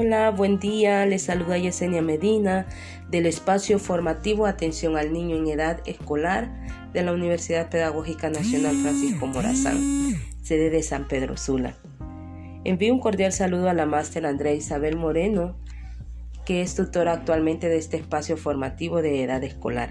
Hola, buen día. Les saluda Yesenia Medina del espacio formativo Atención al Niño en Edad Escolar de la Universidad Pedagógica Nacional Francisco Morazán, sede de San Pedro Sula. Envío un cordial saludo a la máster Andrea Isabel Moreno, que es tutora actualmente de este espacio formativo de edad escolar.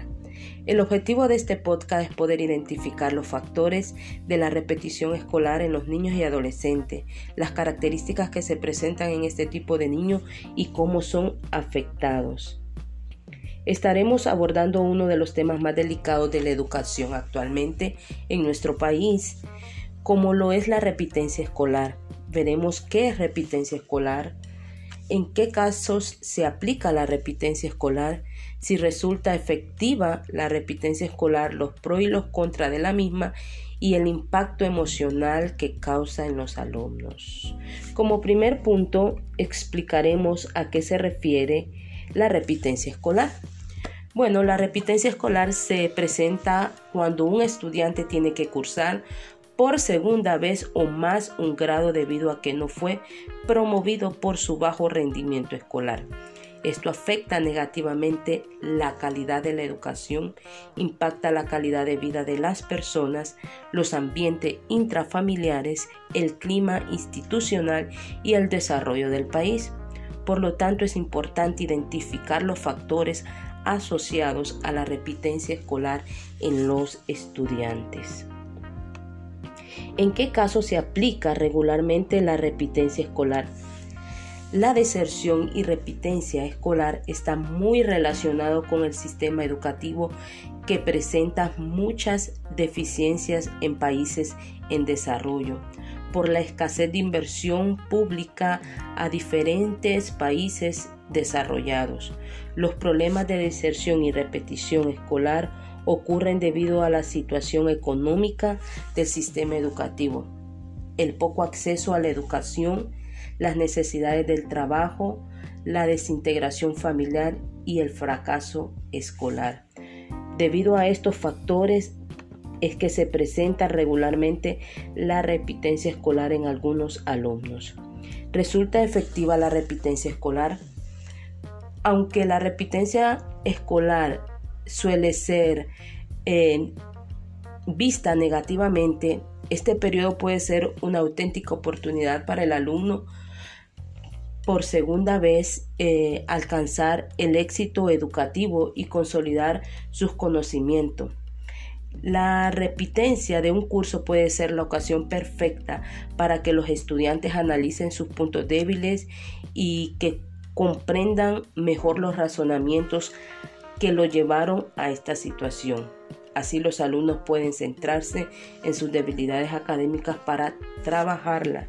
El objetivo de este podcast es poder identificar los factores de la repetición escolar en los niños y adolescentes, las características que se presentan en este tipo de niños y cómo son afectados. Estaremos abordando uno de los temas más delicados de la educación actualmente en nuestro país, como lo es la repitencia escolar. Veremos qué es repitencia escolar, en qué casos se aplica la repitencia escolar, si resulta efectiva la repitencia escolar, los pros y los contras de la misma y el impacto emocional que causa en los alumnos. Como primer punto, explicaremos a qué se refiere la repitencia escolar. Bueno, la repitencia escolar se presenta cuando un estudiante tiene que cursar por segunda vez o más un grado debido a que no fue promovido por su bajo rendimiento escolar. Esto afecta negativamente la calidad de la educación, impacta la calidad de vida de las personas, los ambientes intrafamiliares, el clima institucional y el desarrollo del país. Por lo tanto, es importante identificar los factores asociados a la repitencia escolar en los estudiantes. ¿En qué caso se aplica regularmente la repitencia escolar? La deserción y repitencia escolar está muy relacionado con el sistema educativo que presenta muchas deficiencias en países en desarrollo por la escasez de inversión pública a diferentes países desarrollados. Los problemas de deserción y repetición escolar ocurren debido a la situación económica del sistema educativo, el poco acceso a la educación, las necesidades del trabajo, la desintegración familiar y el fracaso escolar. Debido a estos factores es que se presenta regularmente la repitencia escolar en algunos alumnos. ¿Resulta efectiva la repitencia escolar? Aunque la repitencia escolar suele ser eh, vista negativamente, este periodo puede ser una auténtica oportunidad para el alumno por segunda vez eh, alcanzar el éxito educativo y consolidar sus conocimientos. La repitencia de un curso puede ser la ocasión perfecta para que los estudiantes analicen sus puntos débiles y que comprendan mejor los razonamientos que lo llevaron a esta situación. Así los alumnos pueden centrarse en sus debilidades académicas para trabajarlas.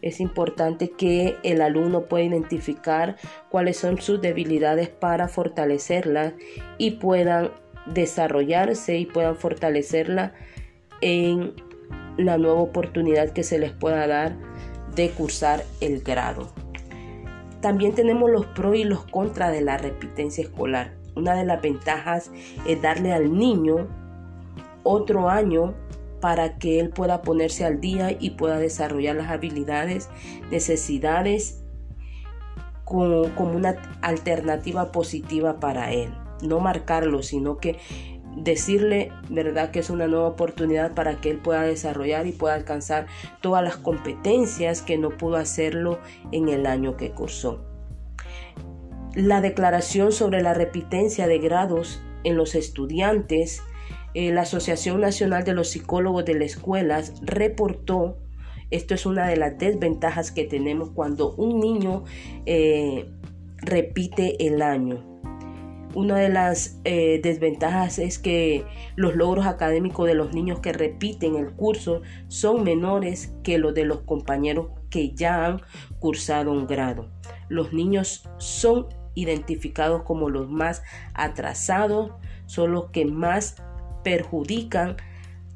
Es importante que el alumno pueda identificar cuáles son sus debilidades para fortalecerlas y puedan desarrollarse y puedan fortalecerla en la nueva oportunidad que se les pueda dar de cursar el grado. También tenemos los pros y los contras de la repitencia escolar. Una de las ventajas es darle al niño otro año para que él pueda ponerse al día y pueda desarrollar las habilidades, necesidades como, una alternativa positiva para él. No marcarlo, sino que decirle, ¿verdad?, que es una nueva oportunidad para que él pueda desarrollar y pueda alcanzar todas las competencias que no pudo hacerlo en el año que cursó. La declaración sobre la repitencia de grados en los estudiantes, eh, la Asociación Nacional de los Psicólogos de las Escuelas reportó, esto es una de las desventajas que tenemos cuando un niño eh, repite el año. Una de las eh, desventajas es que los logros académicos de los niños que repiten el curso son menores que los de los compañeros que ya han cursado un grado. Los niños son identificados como los más atrasados, son los que más perjudican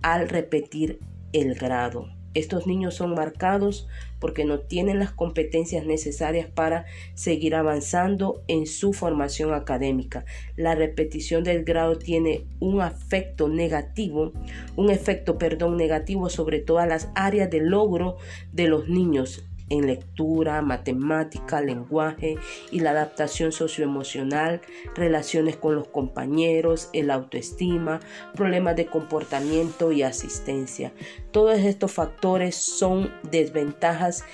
al repetir el grado. Estos niños son marcados porque no tienen las competencias necesarias para seguir avanzando en su formación académica. La repetición del grado tiene un efecto negativo, un efecto, perdón, negativo sobre todas las áreas de logro de los niños en lectura, matemática, lenguaje y la adaptación socioemocional, relaciones con los compañeros, el autoestima, problemas de comportamiento y asistencia. Todos estos factores son desventajas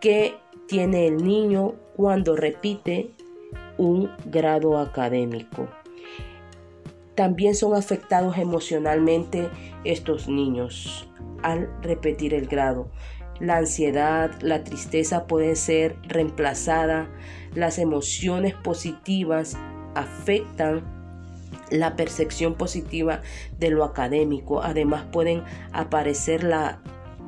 que tiene el niño cuando repite un grado académico. También son afectados emocionalmente estos niños al repetir el grado. La ansiedad, la tristeza pueden ser reemplazada. Las emociones positivas afectan la percepción positiva de lo académico. Además pueden aparecer la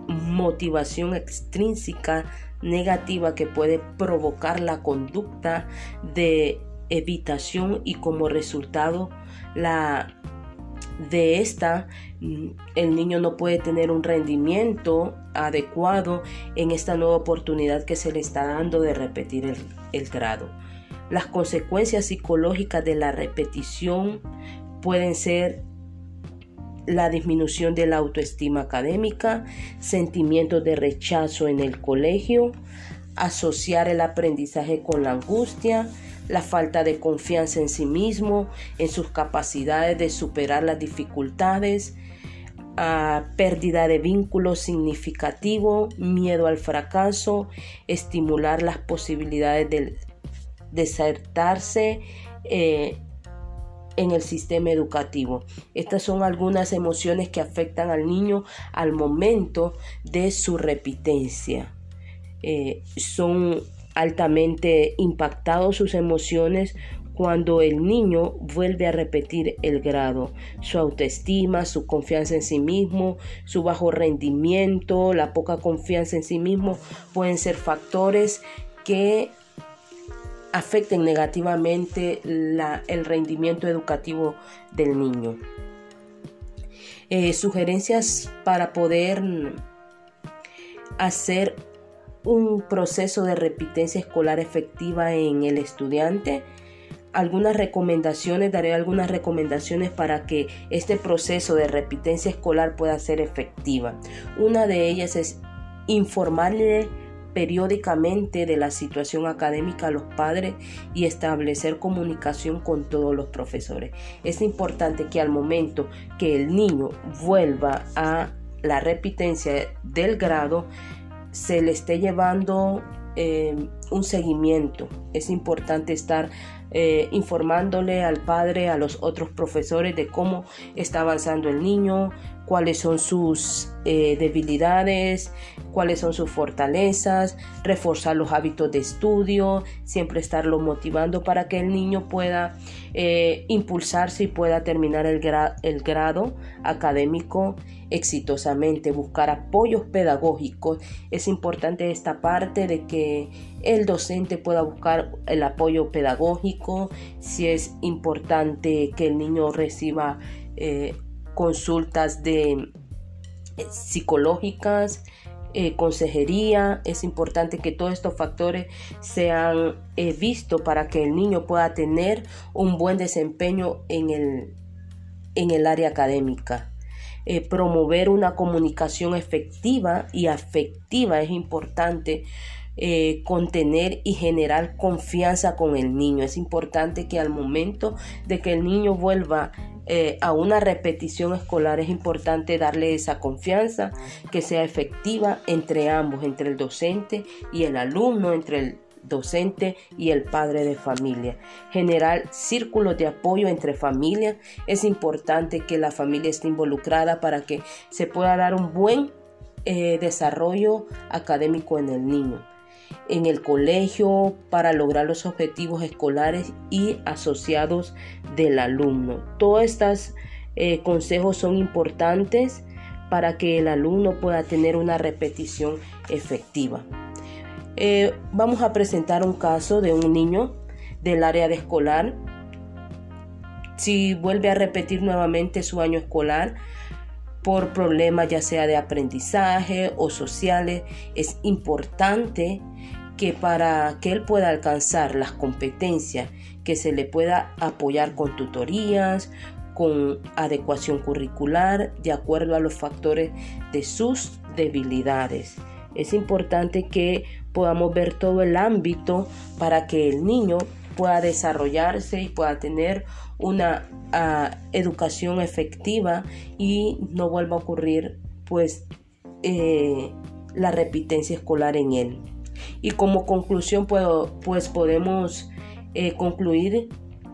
motivación extrínseca negativa que puede provocar la conducta de evitación y como resultado la de esta el niño no puede tener un rendimiento adecuado en esta nueva oportunidad que se le está dando de repetir el, el grado. Las consecuencias psicológicas de la repetición pueden ser la disminución de la autoestima académica, sentimientos de rechazo en el colegio, asociar el aprendizaje con la angustia, la falta de confianza en sí mismo, en sus capacidades de superar las dificultades, pérdida de vínculo significativo, miedo al fracaso, estimular las posibilidades de desertarse eh, en el sistema educativo. Estas son algunas emociones que afectan al niño al momento de su repitencia. Eh, son altamente impactados sus emociones cuando el niño vuelve a repetir el grado. Su autoestima, su confianza en sí mismo, su bajo rendimiento, la poca confianza en sí mismo pueden ser factores que afecten negativamente el rendimiento educativo del niño. Eh, sugerencias para poder hacer un proceso de repitencia escolar efectiva en el estudiante. Algunas recomendaciones, daré algunas recomendaciones para que este proceso de repitencia escolar pueda ser efectiva. Una de ellas es informarle periódicamente de la situación académica a los padres y establecer comunicación con todos los profesores. Es importante que al momento que el niño vuelva a la repitencia del grado, se le esté llevando eh, un seguimiento. Es importante estar eh, informándole al padre, a los otros profesores de cómo está avanzando el niño, cuáles son sus eh, debilidades, cuáles son sus fortalezas, reforzar los hábitos de estudio, siempre estarlo motivando para que el niño pueda eh, impulsarse y pueda terminar el, el grado académico exitosamente, buscar apoyos pedagógicos. Es importante esta parte de que el docente pueda buscar el apoyo pedagógico, si es importante que el niño reciba eh, consultas de eh, psicológicas, eh, consejería. Es importante que todos estos factores sean eh, vistos para que el niño pueda tener un buen desempeño en el, en el área académica. promover una comunicación efectiva y afectiva es importante contener y generar confianza con el niño. Es importante que al momento de que el niño vuelva eh, a una repetición escolar es importante darle esa confianza que sea efectiva entre ambos, entre el docente y el alumno, entre el docente y el padre de familia. Generar círculos de apoyo entre familias. Es importante que la familia esté involucrada para que se pueda dar un buen eh, desarrollo académico en el niño en el colegio para lograr los objetivos escolares y asociados del alumno. Todos estos eh, consejos son importantes para que el alumno pueda tener una repetición efectiva. Eh, vamos a presentar un caso de un niño del área de escolar. Si vuelve a repetir nuevamente su año escolar, por problemas ya sea de aprendizaje o sociales, es importante que para que él pueda alcanzar las competencias, que se le pueda apoyar con tutorías, con adecuación curricular, de acuerdo a los factores de sus debilidades. Es importante que podamos ver todo el ámbito para que el niño pueda desarrollarse y pueda tener una ah, educación efectiva y no vuelva a ocurrir pues eh, la repitencia escolar en él. Y como conclusión puedo, pues podemos eh, concluir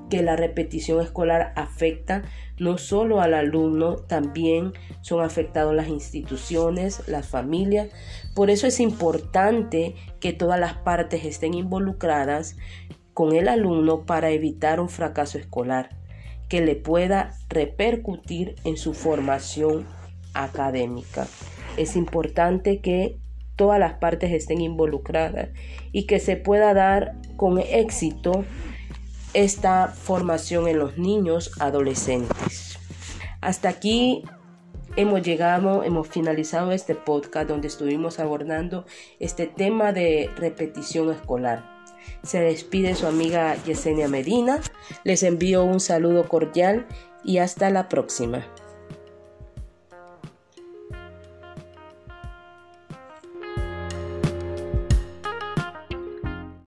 que la repetición escolar afecta no solo al alumno, también son afectados las instituciones, las familias. Por eso es importante que todas las partes estén involucradas con el alumno para evitar un fracaso escolar que le pueda repercutir en su formación académica. Es importante que todas las partes estén involucradas y que se pueda dar con éxito esta formación en los niños adolescentes. Hasta aquí hemos llegado, hemos finalizado este podcast donde estuvimos abordando este tema de repetición escolar. Se despide su amiga Yesenia Medina. Les envío un saludo cordial y hasta la próxima.